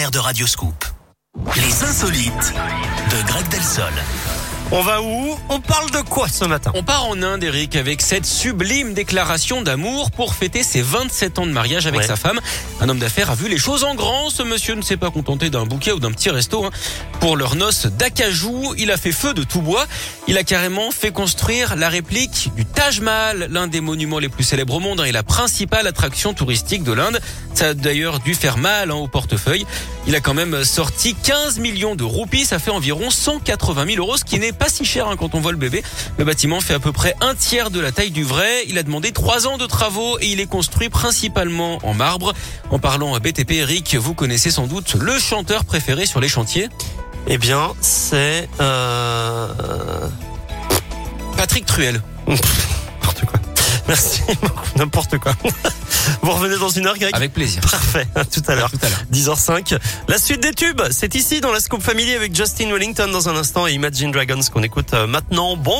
partenaire de Radioscoop. Les insolites de Greg Delsol. On va où? On parle de quoi ce matin? On part en Inde, Eric, avec cette sublime déclaration d'amour pour fêter ses 27 ans de mariage avec Ouais. sa femme. Un homme d'affaires a vu les choses en grand. Ce monsieur ne s'est pas contenté d'un bouquet ou d'un petit resto. hein. Pour leur noce d'acajou, il a fait feu de tout bois. Il a carrément fait construire la réplique du Taj Mahal, l'un des monuments les plus célèbres au monde hein, et la principale attraction touristique de l'Inde. Ça a d'ailleurs dû faire mal hein, au portefeuille. Il a quand même sorti 15 millions de roupies, ça fait environ 180 000 euros, ce qui n'est pas si cher hein, quand on voit le bébé. Le bâtiment fait à peu près un tiers de la taille du vrai. Il a demandé trois ans de travaux et il est construit principalement en marbre. En parlant à BTP, Eric, vous connaissez sans doute le chanteur préféré sur les chantiers, Eh bien, c'est... Euh... Patrick Truel. N'importe quoi. Merci beaucoup. N'importe quoi. Vous revenez dans une heure, Greg? Avec plaisir. Parfait. À tout à l'heure. tout à l'heure. 10h05. La suite des tubes, c'est ici dans la Scoop Family avec Justin Wellington dans un instant et Imagine Dragons qu'on écoute euh, maintenant. Bon